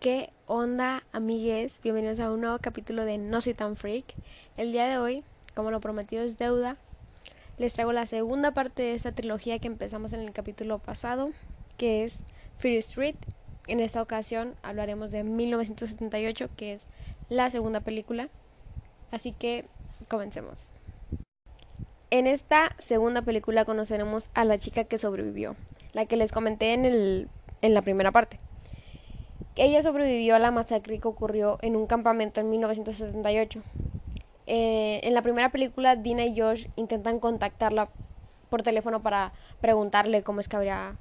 ¿Qué onda, amigues? Bienvenidos a un nuevo capítulo de No soy tan freak. El día de hoy, como lo prometido es deuda, les traigo la segunda parte de esta trilogía que empezamos en el capítulo pasado, que es Fear Street. En esta ocasión hablaremos de 1978, que es la segunda película. Así que comencemos. En esta segunda película conoceremos a la chica que sobrevivió, la que les comenté en, el, en la primera parte. Ella sobrevivió a la masacre que ocurrió en un campamento en 1978. Eh, en la primera película, Dina y Josh intentan contactarla por teléfono para preguntarle cómo es que habría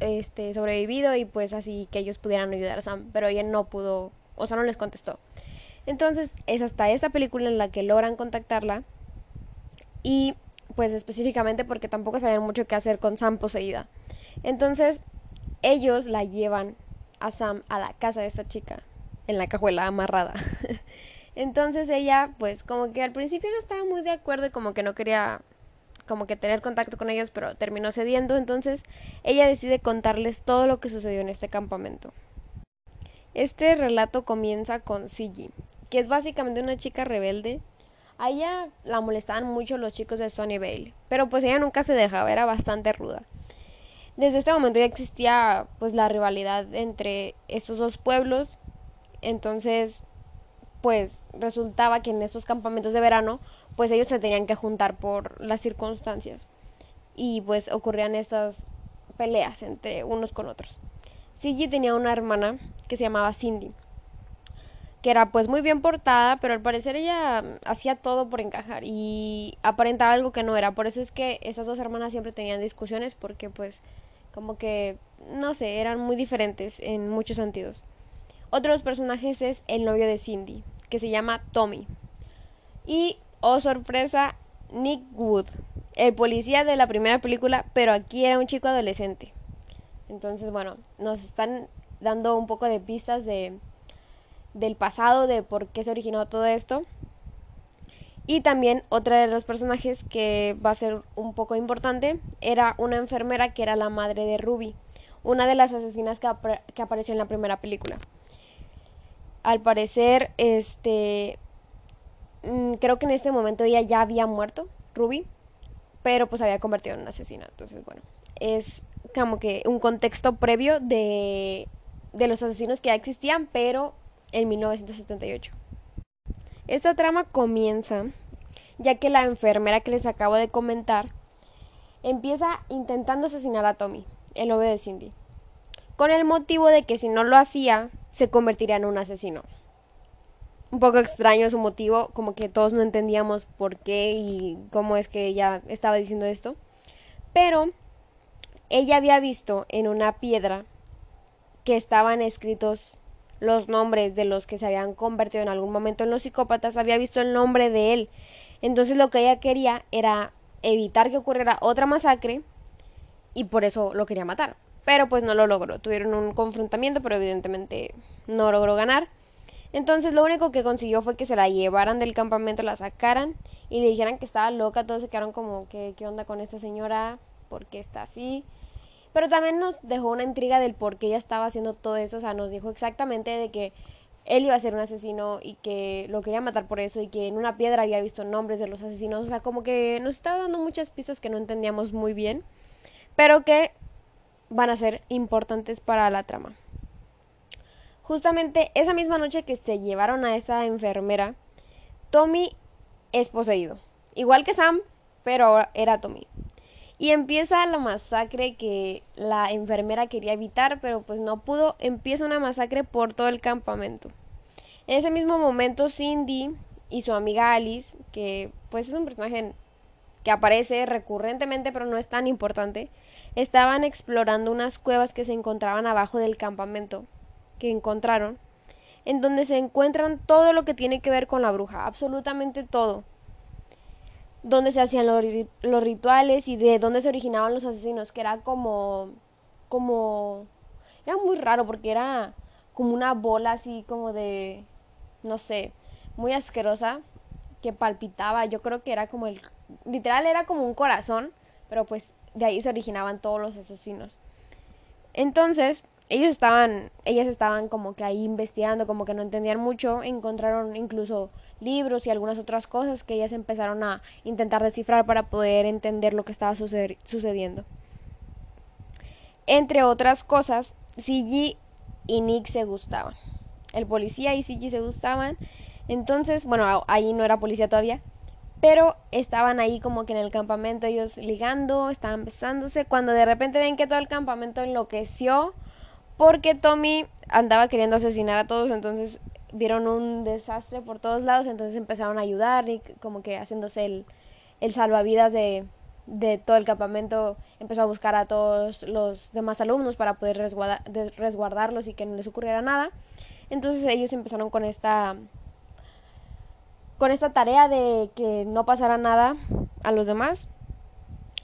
este, sobrevivido y pues así que ellos pudieran ayudar a Sam, pero ella no pudo, o sea, no les contestó. Entonces es hasta esta película en la que logran contactarla y pues específicamente porque tampoco sabían mucho qué hacer con Sam poseída. Entonces ellos la llevan a Sam a la casa de esta chica, en la cajuela amarrada. Entonces ella, pues como que al principio no estaba muy de acuerdo y como que no quería como que tener contacto con ellos, pero terminó cediendo, entonces ella decide contarles todo lo que sucedió en este campamento. Este relato comienza con Sigi, que es básicamente una chica rebelde. A ella la molestaban mucho los chicos de Vale, pero pues ella nunca se dejaba, era bastante ruda desde este momento ya existía pues la rivalidad entre estos dos pueblos entonces pues resultaba que en estos campamentos de verano pues ellos se tenían que juntar por las circunstancias y pues ocurrían estas peleas entre unos con otros. Sigi tenía una hermana que se llamaba Cindy, que era pues muy bien portada, pero al parecer ella hacía todo por encajar y aparentaba algo que no era. Por eso es que esas dos hermanas siempre tenían discusiones porque pues como que, no sé, eran muy diferentes en muchos sentidos. Otro de los personajes es el novio de Cindy, que se llama Tommy. Y, oh sorpresa, Nick Wood, el policía de la primera película, pero aquí era un chico adolescente. Entonces, bueno, nos están dando un poco de pistas de del pasado, de por qué se originó todo esto. Y también otra de los personajes que va a ser un poco importante era una enfermera que era la madre de Ruby, una de las asesinas que, que apareció en la primera película. Al parecer, este, mm, creo que en este momento ella ya había muerto, Ruby, pero pues había convertido en una asesina. Entonces, bueno, es como que un contexto previo de, de los asesinos que ya existían, pero en 1978. Esta trama comienza ya que la enfermera que les acabo de comentar empieza intentando asesinar a Tommy, el novio de Cindy, con el motivo de que si no lo hacía, se convertiría en un asesino. Un poco extraño su motivo, como que todos no entendíamos por qué y cómo es que ella estaba diciendo esto. Pero ella había visto en una piedra que estaban escritos los nombres de los que se habían convertido en algún momento en los psicópatas, había visto el nombre de él. Entonces lo que ella quería era evitar que ocurriera otra masacre y por eso lo quería matar. Pero pues no lo logró. Tuvieron un confrontamiento, pero evidentemente no logró ganar. Entonces lo único que consiguió fue que se la llevaran del campamento, la sacaran y le dijeran que estaba loca. Todos se quedaron como, ¿qué, qué onda con esta señora? ¿Por qué está así? Pero también nos dejó una intriga del por qué ella estaba haciendo todo eso. O sea, nos dijo exactamente de que él iba a ser un asesino y que lo quería matar por eso y que en una piedra había visto nombres de los asesinos. O sea, como que nos estaba dando muchas pistas que no entendíamos muy bien, pero que van a ser importantes para la trama. Justamente esa misma noche que se llevaron a esa enfermera, Tommy es poseído. Igual que Sam, pero ahora era Tommy. Y empieza la masacre que la enfermera quería evitar, pero pues no pudo. Empieza una masacre por todo el campamento. En ese mismo momento Cindy y su amiga Alice, que pues es un personaje que aparece recurrentemente pero no es tan importante, estaban explorando unas cuevas que se encontraban abajo del campamento, que encontraron, en donde se encuentran todo lo que tiene que ver con la bruja, absolutamente todo dónde se hacían los, los, rituales y de dónde se originaban los asesinos, que era como, como, era muy raro porque era como una bola así como de, no sé, muy asquerosa que palpitaba, yo creo que era como el, literal era como un corazón, pero pues de ahí se originaban todos los asesinos. Entonces, ellos estaban, ellas estaban como que ahí investigando, como que no entendían mucho, encontraron incluso libros y algunas otras cosas que ellas empezaron a intentar descifrar para poder entender lo que estaba sucediendo. Entre otras cosas, CG y Nick se gustaban. El policía y CG se gustaban. Entonces, bueno, ahí no era policía todavía, pero estaban ahí como que en el campamento ellos ligando, estaban besándose, cuando de repente ven que todo el campamento enloqueció porque Tommy andaba queriendo asesinar a todos, entonces vieron un desastre por todos lados, entonces empezaron a ayudar y como que haciéndose el, el salvavidas de, de todo el campamento, empezó a buscar a todos los demás alumnos para poder resguardarlos y que no les ocurriera nada. Entonces ellos empezaron con esta con esta tarea de que no pasara nada a los demás.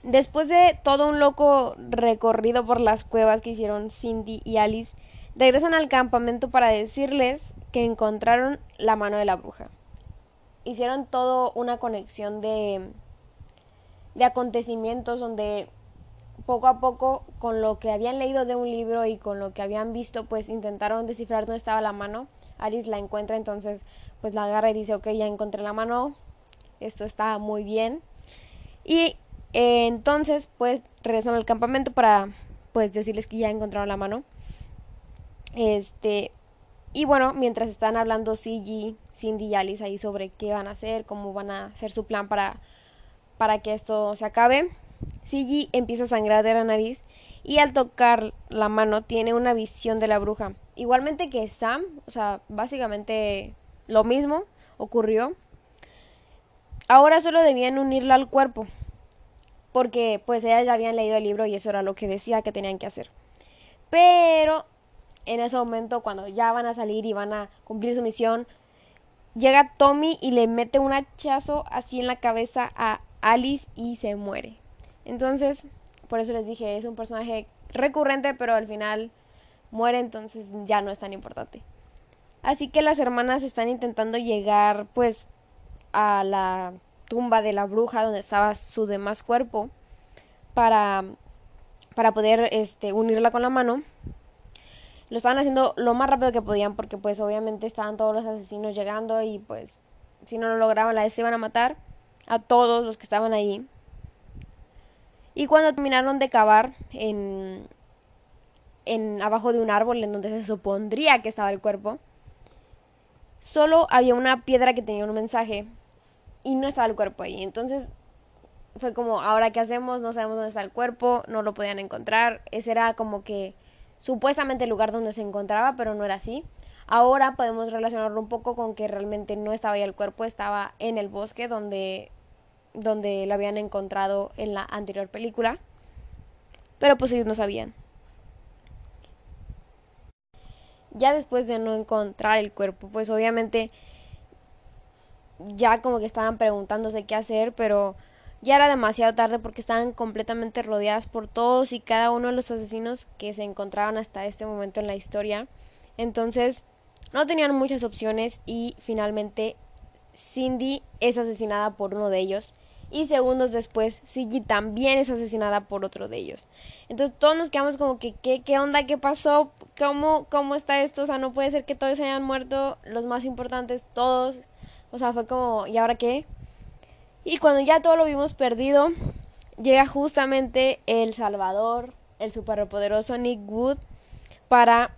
Después de todo un loco recorrido por las cuevas que hicieron Cindy y Alice, regresan al campamento para decirles que encontraron la mano de la bruja. Hicieron todo una conexión de, de acontecimientos donde poco a poco con lo que habían leído de un libro y con lo que habían visto pues intentaron descifrar dónde estaba la mano. Alice la encuentra entonces pues la agarra y dice ok ya encontré la mano, esto está muy bien. Y eh, entonces, pues regresan al campamento para pues decirles que ya encontraron la mano. Este, y bueno, mientras están hablando CG, Cindy y Alice ahí sobre qué van a hacer, cómo van a hacer su plan para, para que esto se acabe, CG empieza a sangrar de la nariz y al tocar la mano tiene una visión de la bruja. Igualmente que Sam, o sea, básicamente lo mismo ocurrió. Ahora solo debían unirla al cuerpo porque pues ellas ya habían leído el libro y eso era lo que decía que tenían que hacer. Pero en ese momento, cuando ya van a salir y van a cumplir su misión, llega Tommy y le mete un hachazo así en la cabeza a Alice y se muere. Entonces, por eso les dije, es un personaje recurrente, pero al final muere, entonces ya no es tan importante. Así que las hermanas están intentando llegar pues a la tumba de la bruja donde estaba su demás cuerpo para, para poder este, unirla con la mano. Lo estaban haciendo lo más rápido que podían porque pues obviamente estaban todos los asesinos llegando y pues si no lo lograban la se iban a matar a todos los que estaban ahí. Y cuando terminaron de cavar en, en abajo de un árbol en donde se supondría que estaba el cuerpo, solo había una piedra que tenía un mensaje y no estaba el cuerpo ahí. Entonces fue como, ahora qué hacemos, no sabemos dónde está el cuerpo, no lo podían encontrar. Ese era como que supuestamente el lugar donde se encontraba, pero no era así. Ahora podemos relacionarlo un poco con que realmente no estaba ahí el cuerpo, estaba en el bosque donde, donde lo habían encontrado en la anterior película. Pero pues ellos no sabían. Ya después de no encontrar el cuerpo, pues obviamente ya como que estaban preguntándose qué hacer, pero ya era demasiado tarde porque estaban completamente rodeadas por todos y cada uno de los asesinos que se encontraban hasta este momento en la historia. Entonces, no tenían muchas opciones y finalmente Cindy es asesinada por uno de ellos y segundos después Cindy también es asesinada por otro de ellos. Entonces todos nos quedamos como que ¿qué, qué onda? ¿Qué pasó? ¿Cómo, ¿Cómo está esto? O sea, no puede ser que todos hayan muerto, los más importantes, todos o sea, fue como, ¿y ahora qué? Y cuando ya todo lo vimos perdido, llega justamente el Salvador, el superpoderoso Nick Wood, para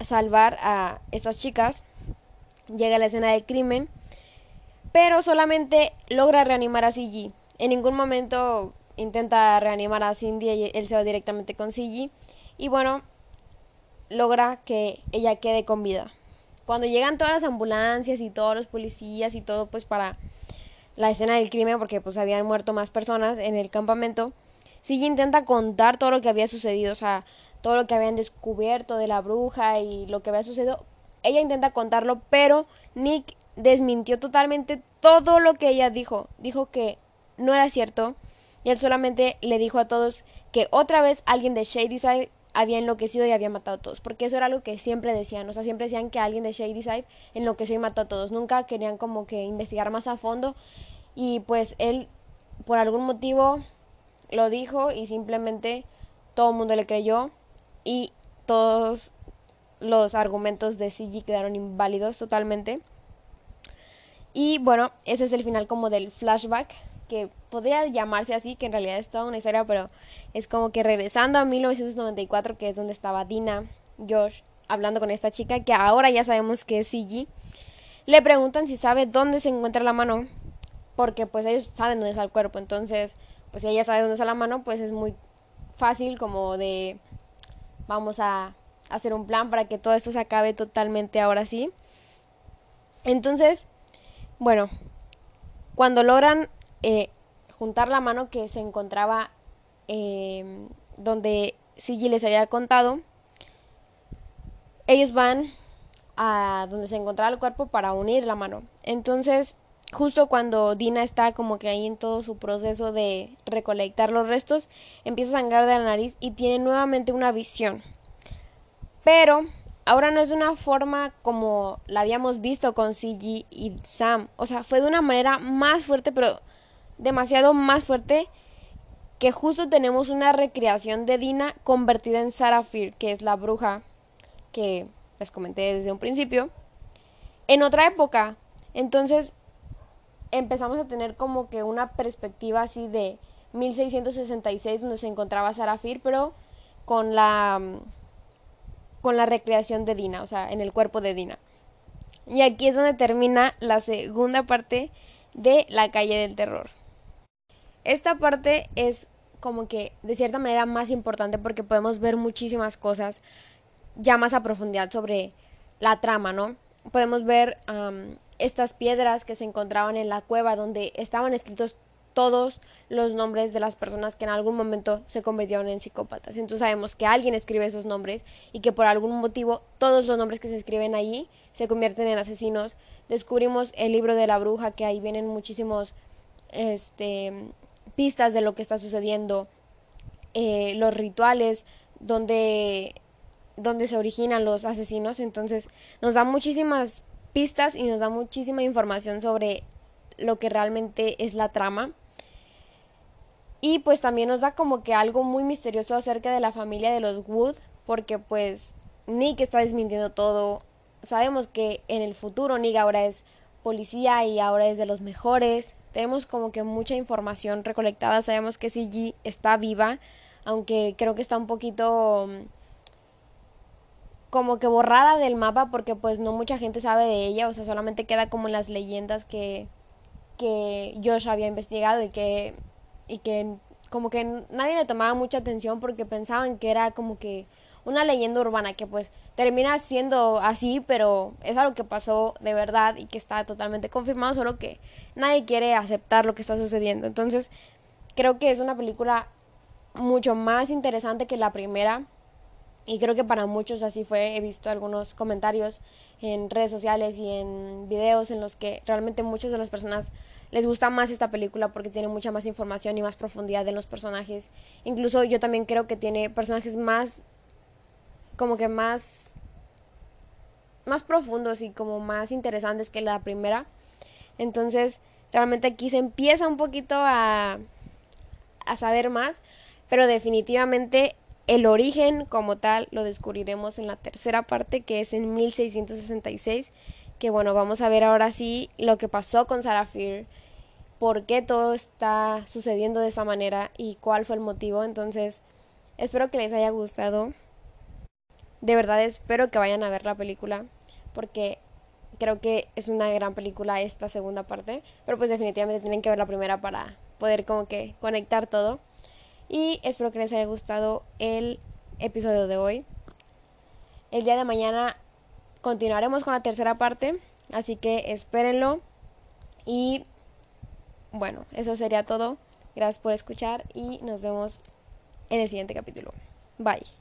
salvar a estas chicas. Llega a la escena de crimen, pero solamente logra reanimar a CG. En ningún momento intenta reanimar a Cindy, y él se va directamente con CG. Y bueno, logra que ella quede con vida. Cuando llegan todas las ambulancias y todos los policías y todo, pues para la escena del crimen, porque pues habían muerto más personas en el campamento, Sigue intenta contar todo lo que había sucedido, o sea, todo lo que habían descubierto de la bruja y lo que había sucedido. Ella intenta contarlo, pero Nick desmintió totalmente todo lo que ella dijo. Dijo que no era cierto y él solamente le dijo a todos que otra vez alguien de Shadyside había enloquecido y había matado a todos, porque eso era algo que siempre decían, o sea, siempre decían que alguien de Shady Side enloqueció y mató a todos, nunca querían como que investigar más a fondo y pues él por algún motivo lo dijo y simplemente todo el mundo le creyó y todos los argumentos de CG quedaron inválidos totalmente. Y bueno, ese es el final como del flashback, que podría llamarse así, que en realidad es toda una historia, pero es como que regresando a 1994, que es donde estaba Dina, Josh, hablando con esta chica, que ahora ya sabemos que es CG, le preguntan si sabe dónde se encuentra la mano, porque pues ellos saben dónde está el cuerpo, entonces, pues si ella sabe dónde está la mano, pues es muy fácil como de, vamos a hacer un plan para que todo esto se acabe totalmente ahora sí. Entonces, bueno, cuando logran eh, juntar la mano que se encontraba eh, donde Sigi les había contado, ellos van a donde se encontraba el cuerpo para unir la mano. Entonces, justo cuando Dina está como que ahí en todo su proceso de recolectar los restos, empieza a sangrar de la nariz y tiene nuevamente una visión. Pero ahora no es de una forma como la habíamos visto con CG y Sam. O sea, fue de una manera más fuerte, pero demasiado más fuerte que justo tenemos una recreación de Dina convertida en Sarafir, que es la bruja que les comenté desde un principio, en otra época. Entonces empezamos a tener como que una perspectiva así de 1666 donde se encontraba Sarafir, pero con la con la recreación de Dina, o sea, en el cuerpo de Dina. Y aquí es donde termina la segunda parte de La calle del terror. Esta parte es como que de cierta manera más importante porque podemos ver muchísimas cosas ya más a profundidad sobre la trama, ¿no? Podemos ver estas piedras que se encontraban en la cueva donde estaban escritos todos los nombres de las personas que en algún momento se convirtieron en psicópatas. Entonces sabemos que alguien escribe esos nombres y que por algún motivo todos los nombres que se escriben allí se convierten en asesinos. Descubrimos el libro de la bruja, que ahí vienen muchísimos este, pistas de lo que está sucediendo. Eh, los rituales donde, donde se originan los asesinos. Entonces nos da muchísimas pistas y nos da muchísima información sobre lo que realmente es la trama. Y pues también nos da como que algo muy misterioso acerca de la familia de los Wood, porque pues Nick está desmintiendo todo. Sabemos que en el futuro Nick ahora es policía y ahora es de los mejores. Tenemos como que mucha información recolectada. Sabemos que CG está viva, aunque creo que está un poquito mm, como que borrada del mapa porque pues no mucha gente sabe de ella, o sea, solamente queda como en las leyendas que que Josh había investigado y que, y que como que nadie le tomaba mucha atención porque pensaban que era como que una leyenda urbana que pues termina siendo así, pero es algo que pasó de verdad y que está totalmente confirmado, solo que nadie quiere aceptar lo que está sucediendo. Entonces, creo que es una película mucho más interesante que la primera y creo que para muchos así fue. He visto algunos comentarios en redes sociales y en videos en los que realmente muchas de las personas les gusta más esta película porque tiene mucha más información y más profundidad en los personajes. Incluso yo también creo que tiene personajes más como que más más profundos y como más interesantes que la primera. Entonces, realmente aquí se empieza un poquito a a saber más, pero definitivamente el origen como tal lo descubriremos en la tercera parte que es en 1666, que bueno, vamos a ver ahora sí lo que pasó con Sarah Fear, por qué todo está sucediendo de esa manera y cuál fue el motivo. Entonces, espero que les haya gustado. De verdad espero que vayan a ver la película porque creo que es una gran película esta segunda parte, pero pues definitivamente tienen que ver la primera para poder como que conectar todo. Y espero que les haya gustado el episodio de hoy. El día de mañana continuaremos con la tercera parte, así que espérenlo. Y bueno, eso sería todo. Gracias por escuchar y nos vemos en el siguiente capítulo. Bye.